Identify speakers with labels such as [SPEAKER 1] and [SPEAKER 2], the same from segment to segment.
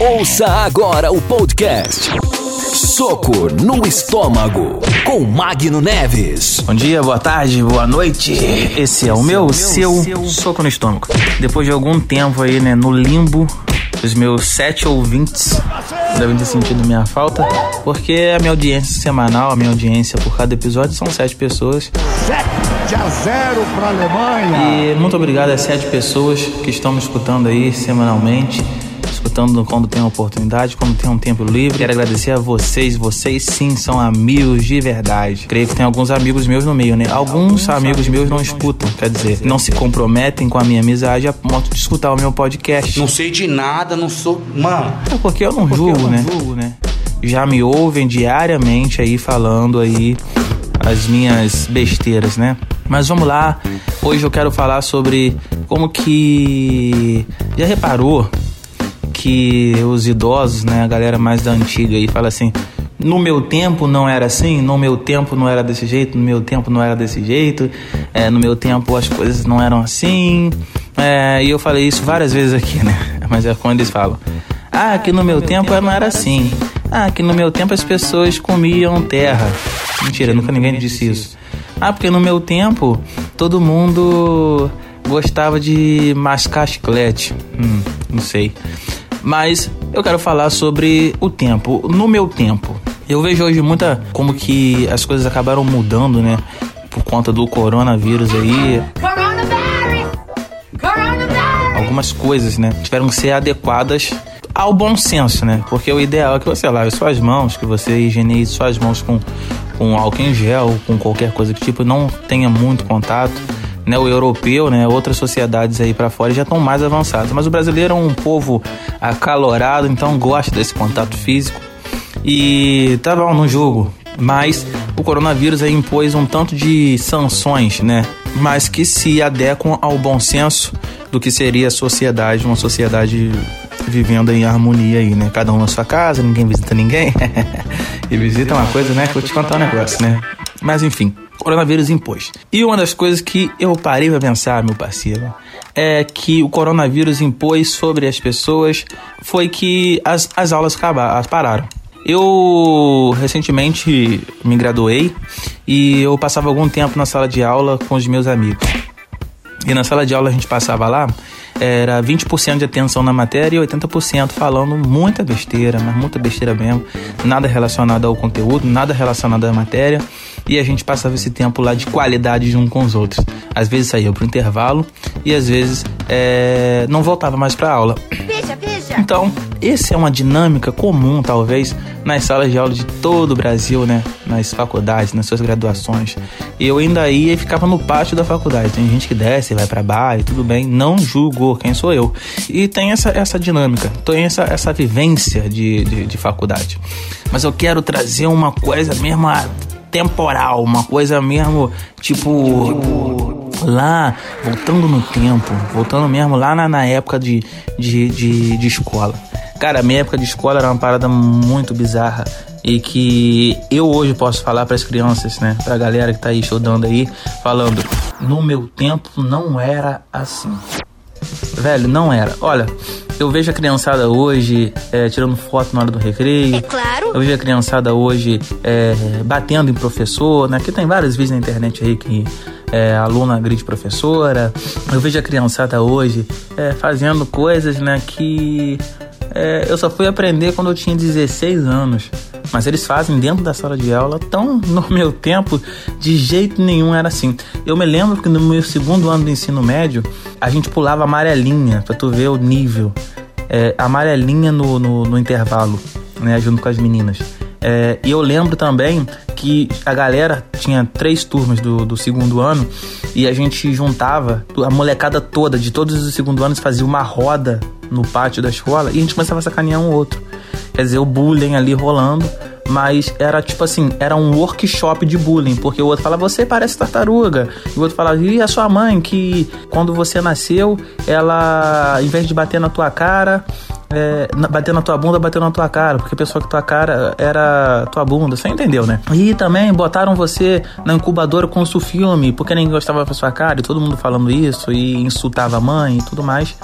[SPEAKER 1] Ouça agora o podcast Soco no Estômago com Magno Neves.
[SPEAKER 2] Bom dia, boa tarde, boa noite. Esse é o meu, seu soco no estômago. Depois de algum tempo aí, né, no limbo, os meus sete ouvintes devem ter sentido minha falta, porque a minha audiência semanal, a minha audiência por cada episódio são sete pessoas.
[SPEAKER 3] 7 a 0 para a Alemanha.
[SPEAKER 2] E muito obrigado às sete pessoas que estão me escutando aí semanalmente. Escutando quando tem oportunidade, quando tem um tempo livre. Quero agradecer a vocês. Vocês sim são amigos de verdade. Creio que tem alguns amigos meus no meio, né? Alguns amigos meus não escutam, quer dizer, não se comprometem com a minha amizade a ponto de escutar o meu podcast.
[SPEAKER 4] Não sei de nada, não sou. Mano.
[SPEAKER 2] É porque eu não julgo, né? né? Já me ouvem diariamente aí falando aí as minhas besteiras, né? Mas vamos lá. Hoje eu quero falar sobre como que já reparou que os idosos, né, a galera mais da antiga aí fala assim: no meu tempo não era assim, no meu tempo não era desse jeito, no meu tempo não era desse jeito, é, no meu tempo as coisas não eram assim. É, e eu falei isso várias vezes aqui, né? Mas é quando eles falam: ah, que no meu tempo não era assim. Ah, que no meu tempo as pessoas comiam terra. Mentira, nunca ninguém disse isso. Ah, porque no meu tempo todo mundo gostava de mascar chiclete. Hum, não sei. Mas eu quero falar sobre o tempo. No meu tempo, eu vejo hoje muita como que as coisas acabaram mudando, né? Por conta do coronavírus aí. Algumas coisas, né? Tiveram que ser adequadas ao bom senso, né? Porque o ideal é que você lave suas mãos, que você higienize suas mãos com, com álcool em gel, com qualquer coisa que tipo não tenha muito contato. Né, o europeu, né, outras sociedades aí para fora já estão mais avançadas, mas o brasileiro é um povo acalorado, então gosta desse contato físico. E tá bom, não julgo, mas o coronavírus aí impôs um tanto de sanções, né, mas que se adequam ao bom senso do que seria a sociedade, uma sociedade vivendo em harmonia aí, né? Cada um na sua casa, ninguém visita ninguém. e visita uma coisa, né? Vou te contar um negócio, né? Mas enfim, coronavírus impôs. E uma das coisas que eu parei pra pensar, meu parceiro, é que o coronavírus impôs sobre as pessoas foi que as, as aulas acabaram, pararam. Eu recentemente me graduei e eu passava algum tempo na sala de aula com os meus amigos. E na sala de aula a gente passava lá, era 20% de atenção na matéria e 80% falando muita besteira, mas muita besteira mesmo, nada relacionado ao conteúdo, nada relacionado à matéria, e a gente passava esse tempo lá de qualidade junto com os outros. Às vezes saía pro intervalo e às vezes é, não voltava mais para aula.
[SPEAKER 5] Veja, veja.
[SPEAKER 2] Então, essa é uma dinâmica comum, talvez, nas salas de aula de todo o Brasil, né? Nas faculdades, nas suas graduações. E eu ainda ia e ficava no pátio da faculdade. Tem gente que desce, vai para bar e tudo bem. Não julgou quem sou eu. E tem essa, essa dinâmica, tem essa, essa vivência de, de, de faculdade. Mas eu quero trazer uma coisa mesmo temporal, uma coisa mesmo tipo lá, voltando no tempo, voltando mesmo lá na, na época de, de, de, de escola. Cara, a minha época de escola era uma parada muito bizarra e que eu hoje posso falar para as crianças, né, pra galera que tá aí estudando aí, falando: "No meu tempo não era assim". Velho, não era. Olha, eu vejo a criançada hoje é, tirando foto na hora do recreio.
[SPEAKER 5] É claro.
[SPEAKER 2] Eu vejo a criançada hoje é, batendo em professor, né? Que tem vários vídeos na internet aí que é, aluna agride professora. Eu vejo a criançada hoje é, fazendo coisas, né? Que é, eu só fui aprender quando eu tinha 16 anos. Mas eles fazem dentro da sala de aula, tão no meu tempo, de jeito nenhum era assim. Eu me lembro que no meu segundo ano do ensino médio, a gente pulava amarelinha, pra tu ver o nível. É, amarelinha no, no, no intervalo, né, junto com as meninas. É, e eu lembro também que a galera tinha três turmas do, do segundo ano e a gente juntava a molecada toda de todos os segundo anos fazia uma roda no pátio da escola e a gente começava a sacanear um outro. Quer dizer, o bullying ali rolando, mas era tipo assim, era um workshop de bullying, porque o outro fala, você parece tartaruga, e o outro fala, e a sua mãe, que quando você nasceu, ela, em vez de bater na tua cara, é, bater na tua bunda, bater na tua cara, porque a pessoa que tua cara era tua bunda, você entendeu, né? E também botaram você na incubadora com o filme, porque ninguém gostava da sua cara, e todo mundo falando isso, e insultava a mãe e tudo mais.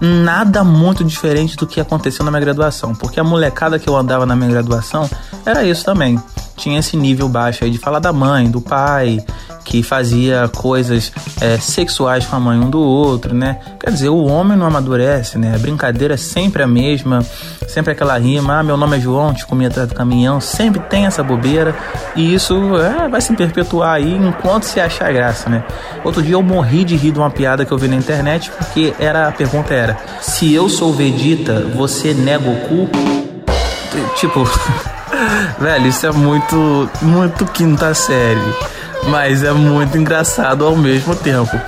[SPEAKER 2] Nada muito diferente do que aconteceu na minha graduação, porque a molecada que eu andava na minha graduação era isso também. Tinha esse nível baixo aí de falar da mãe, do pai, que fazia coisas é, sexuais com a mãe um do outro, né? Quer dizer, o homem não amadurece, né? A brincadeira é sempre a mesma, sempre aquela rima, ah, meu nome é João, te comi atrás do caminhão, sempre tem essa bobeira e isso é, vai se perpetuar aí enquanto se achar graça, né? Outro dia eu morri de rir de uma piada que eu vi na internet porque era a pergunta era: se eu sou Vegeta, você nega o cu? Tipo, velho, isso é muito, muito quinta série mas é muito engraçado ao mesmo tempo.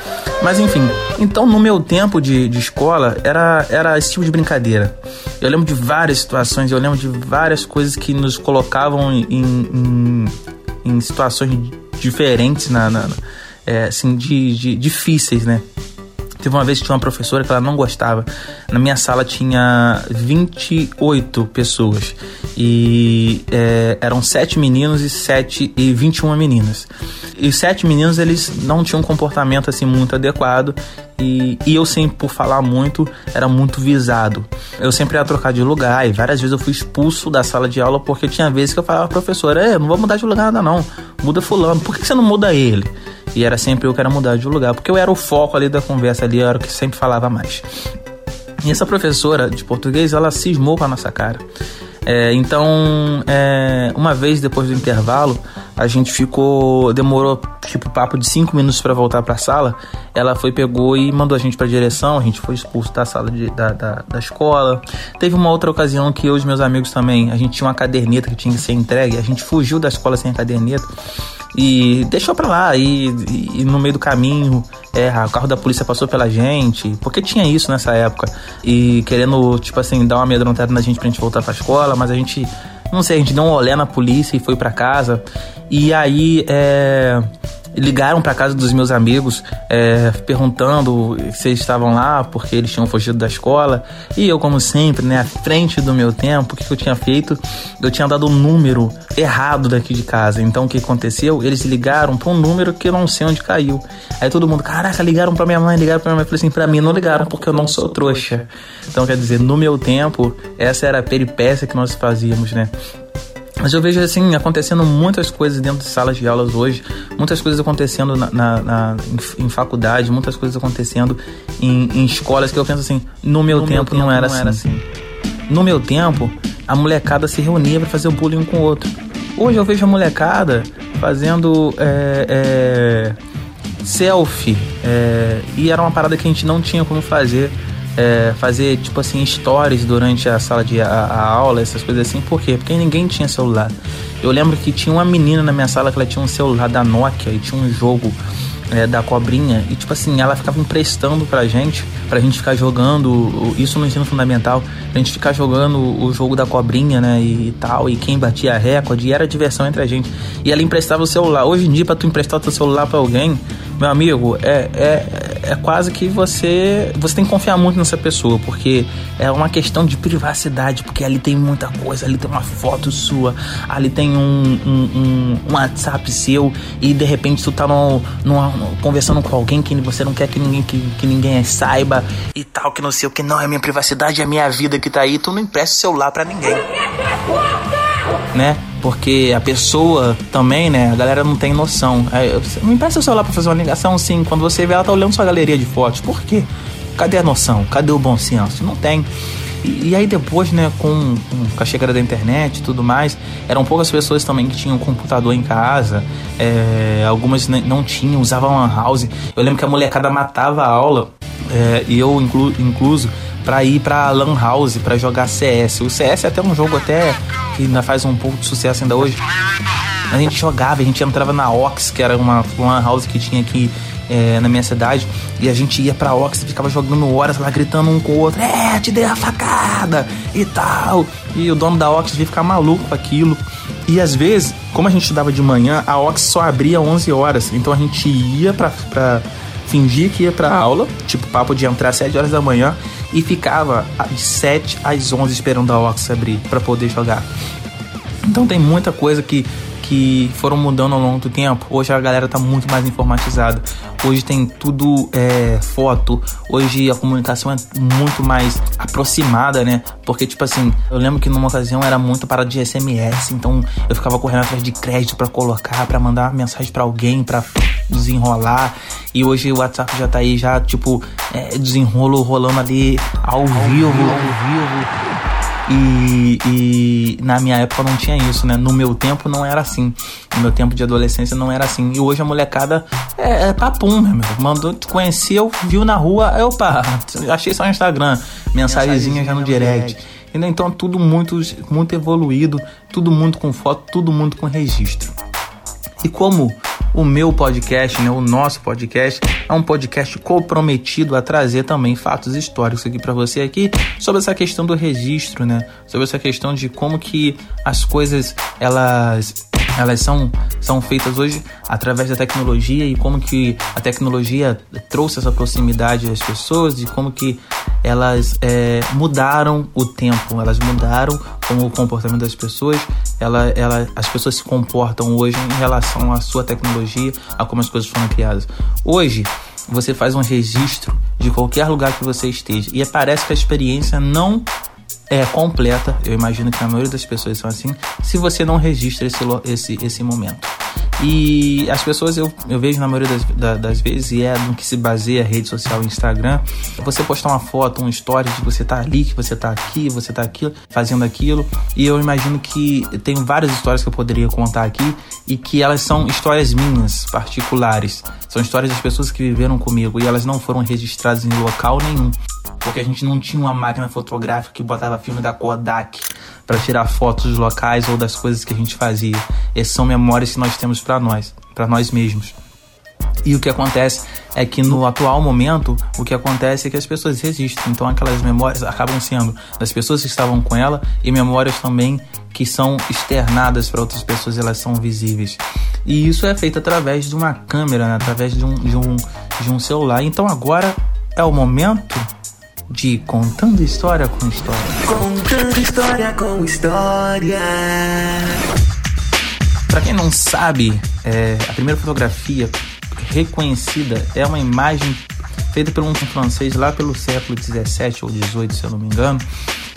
[SPEAKER 2] Mas enfim, então no meu tempo de, de escola era, era esse tipo de brincadeira. Eu lembro de várias situações, eu lembro de várias coisas que nos colocavam em, em, em situações diferentes, na, na é, assim, de, de, difíceis, né? Teve uma vez que tinha uma professora que ela não gostava. Na minha sala tinha 28 pessoas. E é, eram sete meninos e, sete, e 21 meninas. E os sete meninos, eles não tinham um comportamento assim muito adequado. E, e, eu sempre, por falar muito, era muito visado. Eu sempre ia trocar de lugar e várias vezes eu fui expulso da sala de aula porque tinha vezes que eu falava, professora, não vou mudar de lugar nada não, muda fulano, por que você não muda ele? E era sempre eu que era mudar de lugar, porque eu era o foco ali da conversa ali, eu era o que sempre falava mais. E essa professora de português, ela cismou com a nossa cara. É, então, é, uma vez depois do intervalo, a gente ficou. Demorou tipo papo de cinco minutos para voltar para a sala. Ela foi, pegou e mandou a gente para direção. A gente foi expulso da sala de, da, da, da, escola. Teve uma outra ocasião que eu e os meus amigos também, a gente tinha uma caderneta que tinha que ser entregue. A gente fugiu da escola sem a caderneta e deixou pra lá. E, e, no meio do caminho, é, o carro da polícia passou pela gente, porque tinha isso nessa época. E querendo, tipo assim, dar uma amedrontada na gente pra gente voltar pra escola, mas a gente, não sei, a gente deu um olé na polícia e foi pra casa. E aí, é ligaram para casa dos meus amigos é, perguntando se eles estavam lá porque eles tinham fugido da escola. E eu como sempre né à frente do meu tempo o que, eu tinha feito? Eu tinha dado o um número errado daqui de casa. Então o que aconteceu? Eles ligaram para um número que eu não sei onde caiu. Aí todo mundo caraca ligaram para minha mãe ligaram para minha mãe. Eu falei assim para mim não ligaram porque eu não sou trouxa. Então quer dizer no meu tempo essa era a peripécia que nós fazíamos né mas eu vejo assim, acontecendo muitas coisas dentro de salas de aulas hoje, muitas coisas acontecendo na, na, na em, em, faculdade, muitas coisas acontecendo em, em, escolas que eu penso assim, no meu, no tempo, meu tempo não, era, não assim. era assim. No meu tempo, a molecada se reunia para fazer o bullying um com o outro. Hoje eu vejo a molecada fazendo é, é, selfie, é, e era uma parada que a gente não tinha como fazer é, fazer, tipo assim, stories durante a sala de a, a, aula, essas coisas assim. Por quê? Porque ninguém tinha celular. Eu lembro que tinha uma menina na minha sala que ela tinha um celular da Nokia e tinha um jogo é, da cobrinha. E, tipo assim, ela ficava emprestando pra gente, pra gente ficar jogando, isso no ensino fundamental, pra gente ficar jogando o jogo da cobrinha, né, e, tal, e quem batia recorde, e era diversão entre a gente. E ela emprestava o celular. Hoje em dia, pra tu emprestar o teu celular pra alguém, meu amigo, é, é, é quase que você você tem que confiar muito nessa pessoa, porque é uma questão de privacidade, porque ali tem muita coisa, ali tem uma foto sua, ali tem um, um, um, WhatsApp seu e de repente tu tá no, no, conversando com alguém que você não quer que ninguém, que, que ninguém saiba e tal, que não sei o que, não, é minha privacidade, é minha vida que tá aí, tu não empresta o celular para ninguém. Né? Porque a pessoa também, né? A galera não tem noção. É, não empresta o celular pra fazer uma ligação, sim. Quando você vê, ela tá olhando sua galeria de fotos. Por quê? Cadê a noção? Cadê o bom senso? Não tem. E, e aí depois, né, com, com, a chegada da internet e tudo mais, eram poucas pessoas também que tinham computador em casa, é, algumas não tinham, usavam lan house. Eu lembro que a molecada matava a aula, é, e eu inclu, incluso, para ir para lan house para jogar CS. O CS é até um jogo até que ainda faz um pouco de sucesso ainda hoje. A gente jogava, a gente entrava na Ox, que era uma lan house que tinha aqui é, na minha cidade, e a gente ia pra Ox e ficava jogando horas lá, gritando um com o outro, é, te dei a facada e tal. E o dono da Ox devia ficar maluco com aquilo. E às vezes, como a gente estudava de manhã, a Ox só abria 11 horas, então a gente ia pra, fingir que ia pra aula, tipo papo de entrar às 7 horas da manhã, e ficava de 7 às 11 esperando a Ox abrir para poder jogar. Então tem muita coisa que que foram mudando ao longo do tempo. Hoje a galera tá muito mais informatizada. Hoje tem tudo é, foto. Hoje a comunicação é muito mais aproximada, né? Porque, tipo assim, eu lembro que numa ocasião era muito para de SMS, então eu ficava correndo atrás de crédito para colocar, para mandar mensagem para alguém, para desenrolar. E hoje o WhatsApp já tá aí, já, tipo, é, desenrolo rolando ali ao vivo, ao vivo. E, e, na minha época não tinha isso, né? No meu tempo não era assim. No meu tempo de adolescência não era assim. E hoje a molecada é, é papum, meu amigo. Mandou, te conheceu, viu na rua, aí, opa, achei só no Instagram. Mensagenzinha já no direct. Então tudo muito, muito evoluído, tudo muito com foto, tudo muito com registro. E como o meu podcast, né, o nosso podcast, é um podcast comprometido a trazer também fatos históricos aqui para você aqui sobre essa questão do registro, né? Sobre essa questão de como que as coisas elas elas são, são feitas hoje através da tecnologia e como que a tecnologia trouxe essa proximidade às pessoas e como que elas é, mudaram o tempo, elas mudaram como o comportamento das pessoas, ela, ela, as pessoas se comportam hoje em relação à sua tecnologia, a como as coisas foram criadas. Hoje, você faz um registro de qualquer lugar que você esteja e parece que a experiência não é completa, eu imagino que a maioria das pessoas são assim, se você não registra esse, esse, esse momento. E as pessoas, eu, eu vejo na maioria das, das vezes, e é no que se baseia a rede social Instagram, você postar uma foto, uma história de você tá ali, que você tá aqui, você tá aqui, fazendo aquilo. E eu imagino que tem várias histórias que eu poderia contar aqui e que elas são histórias minhas, particulares. São histórias das pessoas que viveram comigo e elas não foram registradas em local nenhum porque a gente não tinha uma máquina fotográfica que botava filme da Kodak para tirar fotos dos locais ou das coisas que a gente fazia. Essas são memórias que nós temos para nós, para nós mesmos. E o que acontece é que no atual momento, o que acontece é que as pessoas resistem. Então aquelas memórias acabam sendo das pessoas que estavam com ela e memórias também que são externadas para outras pessoas, elas são visíveis. E isso é feito através de uma câmera, né? através de um, de, um, de um celular. Então agora é o momento de Contando História com História.
[SPEAKER 1] Contando História com História.
[SPEAKER 2] Para quem não sabe, é, a primeira fotografia reconhecida é uma imagem feita por um francês lá pelo século 17 ou 18, se eu não me engano,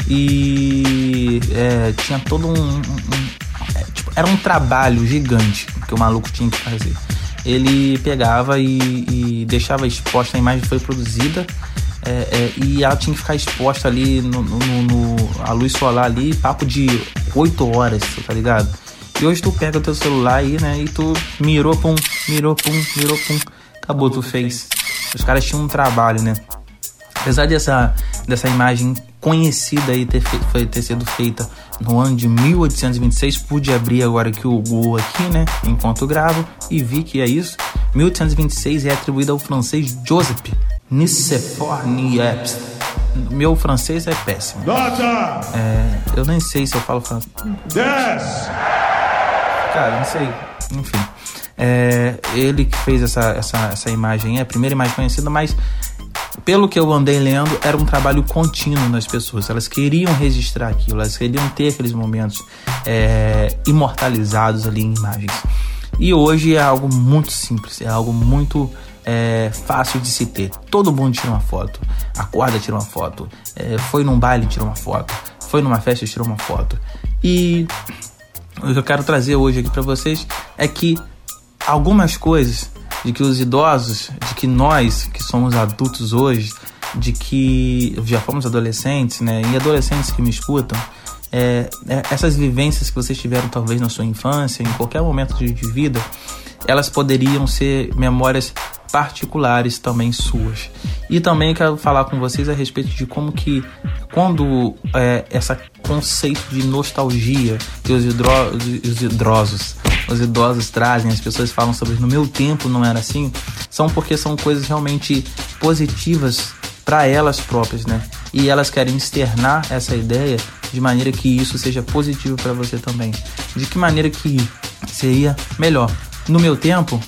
[SPEAKER 2] e é, tinha todo um, um, um é, tipo, era um trabalho gigante que o maluco tinha que fazer. Ele pegava e, e deixava exposta a imagem que foi produzida é, é, e ela tinha que ficar exposta ali no, no, no, a luz solar ali, papo de 8 horas, tá ligado? E hoje tu pega o teu celular aí, né? E tu mirou, pum, mirou, pum, mirou, pum. Acabou, tu fez. Os caras tinham um trabalho, né? Apesar dessa, dessa imagem conhecida aí ter, foi, ter sido feita no ano de 1826, pude abrir agora aqui o Google aqui, né? Enquanto gravo, e vi que é isso. 1826 é atribuída ao francês Joseph Nicephore Niepce. Meu francês é péssimo.
[SPEAKER 3] Nota!
[SPEAKER 2] É, eu nem sei se eu falo francês.
[SPEAKER 3] 10!
[SPEAKER 2] Cara, não sei. Enfim. É, ele que fez essa, essa, essa imagem, é a primeira imagem conhecida, mas pelo que eu andei lendo, era um trabalho contínuo nas pessoas. Elas queriam registrar aquilo, elas queriam ter aqueles momentos é, imortalizados ali em imagens. E hoje é algo muito simples, é algo muito é, fácil de se ter. Todo mundo tira uma foto. Acorda, tira uma foto. É, foi num baile, tira uma foto. Foi numa festa, tirou uma foto. E o que eu quero trazer hoje aqui para vocês é que algumas coisas de que os idosos, de que nós que somos adultos hoje, de que já fomos adolescentes, né? E adolescentes que me escutam, é, é, essas vivências que vocês tiveram talvez na sua infância, em qualquer momento de, de vida, elas poderiam ser memórias particulares também suas. E também quero falar com vocês a respeito de como que quando é, essa conceito de nostalgia que os, hidro, os idosos os idosos trazem, as pessoas falam sobre no meu tempo não era assim, são porque são coisas realmente positivas para elas próprias, né? E elas querem externar essa ideia de maneira que isso seja positivo para você também. De que maneira que seria melhor? No meu tempo,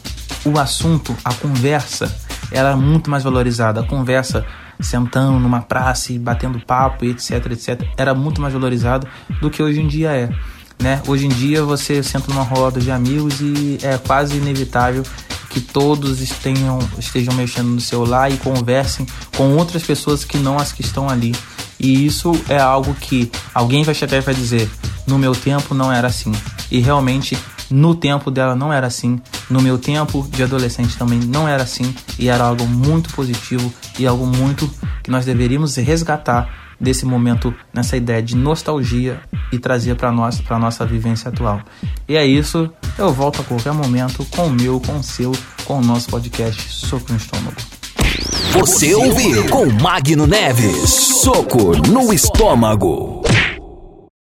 [SPEAKER 2] o assunto, a conversa, era muito mais valorizada. A conversa sentando numa praça e batendo papo, etc, etc, era muito mais valorizado do que hoje em dia é. Né? Hoje em dia você senta numa roda de amigos e é quase inevitável que todos estejam, estejam mexendo no celular e conversem com outras pessoas que não as que estão ali. E isso é algo que alguém vai chegar e vai dizer: no meu tempo não era assim. E realmente no tempo dela não era assim. No meu tempo de adolescente também não era assim. E era algo muito positivo e algo muito que nós deveríamos resgatar desse momento, nessa ideia de nostalgia e trazer para nós, para nossa vivência atual. E é isso. Eu volto a qualquer momento com o meu, com o seu, com o nosso podcast Soco no Estômago.
[SPEAKER 1] Você ouviu com Magno Neves. Soco no Estômago.